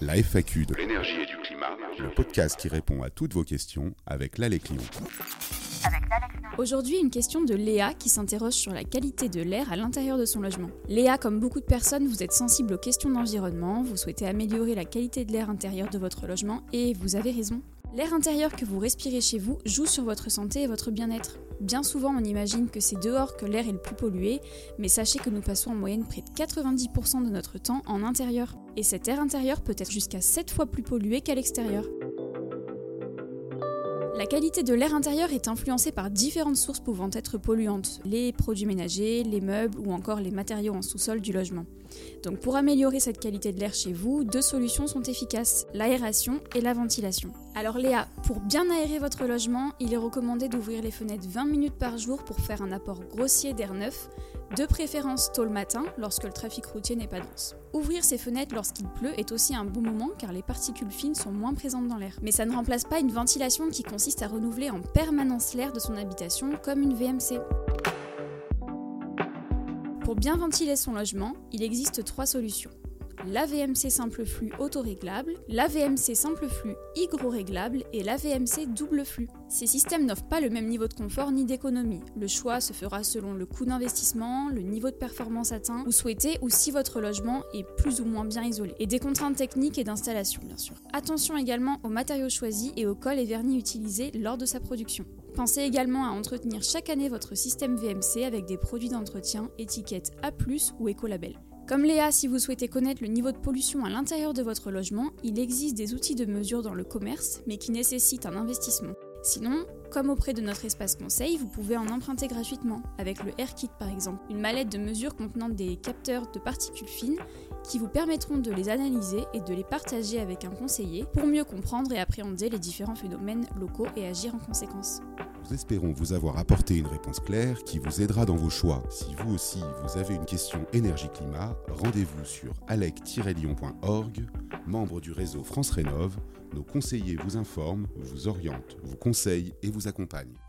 La FAQ de l'énergie et du climat, le podcast qui répond à toutes vos questions avec l'Allée Clion. Aujourd'hui, une question de Léa qui s'interroge sur la qualité de l'air à l'intérieur de son logement. Léa, comme beaucoup de personnes, vous êtes sensible aux questions d'environnement, vous souhaitez améliorer la qualité de l'air intérieur de votre logement et vous avez raison. L'air intérieur que vous respirez chez vous joue sur votre santé et votre bien-être. Bien souvent, on imagine que c'est dehors que l'air est le plus pollué, mais sachez que nous passons en moyenne près de 90% de notre temps en intérieur. Et cet air intérieur peut être jusqu'à 7 fois plus pollué qu'à l'extérieur. La qualité de l'air intérieur est influencée par différentes sources pouvant être polluantes, les produits ménagers, les meubles ou encore les matériaux en sous-sol du logement. Donc pour améliorer cette qualité de l'air chez vous, deux solutions sont efficaces, l'aération et la ventilation. Alors Léa, pour bien aérer votre logement, il est recommandé d'ouvrir les fenêtres 20 minutes par jour pour faire un apport grossier d'air neuf, de préférence tôt le matin lorsque le trafic routier n'est pas dense. Ouvrir ses fenêtres lorsqu'il pleut est aussi un bon moment car les particules fines sont moins présentes dans l'air. Mais ça ne remplace pas une ventilation qui consiste à renouveler en permanence l'air de son habitation comme une VMC. Pour bien ventiler son logement, il existe trois solutions la VMC simple flux autoréglable, la VMC simple flux hygro-réglable et la VMC double flux. Ces systèmes n'offrent pas le même niveau de confort ni d'économie. Le choix se fera selon le coût d'investissement, le niveau de performance atteint ou souhaité ou si votre logement est plus ou moins bien isolé. Et des contraintes techniques et d'installation bien sûr. Attention également aux matériaux choisis et aux cols et vernis utilisés lors de sa production. Pensez également à entretenir chaque année votre système VMC avec des produits d'entretien étiquette A+, ou Écolabel. Comme Léa, si vous souhaitez connaître le niveau de pollution à l'intérieur de votre logement, il existe des outils de mesure dans le commerce, mais qui nécessitent un investissement. Sinon, comme auprès de notre espace conseil, vous pouvez en emprunter gratuitement, avec le AirKit par exemple, une mallette de mesure contenant des capteurs de particules fines qui vous permettront de les analyser et de les partager avec un conseiller pour mieux comprendre et appréhender les différents phénomènes locaux et agir en conséquence. Nous espérons vous avoir apporté une réponse claire qui vous aidera dans vos choix. Si vous aussi vous avez une question énergie-climat, rendez-vous sur alec-lyon.org, membre du réseau France Rénov. Nos conseillers vous informent, vous orientent, vous conseillent et vous accompagnent.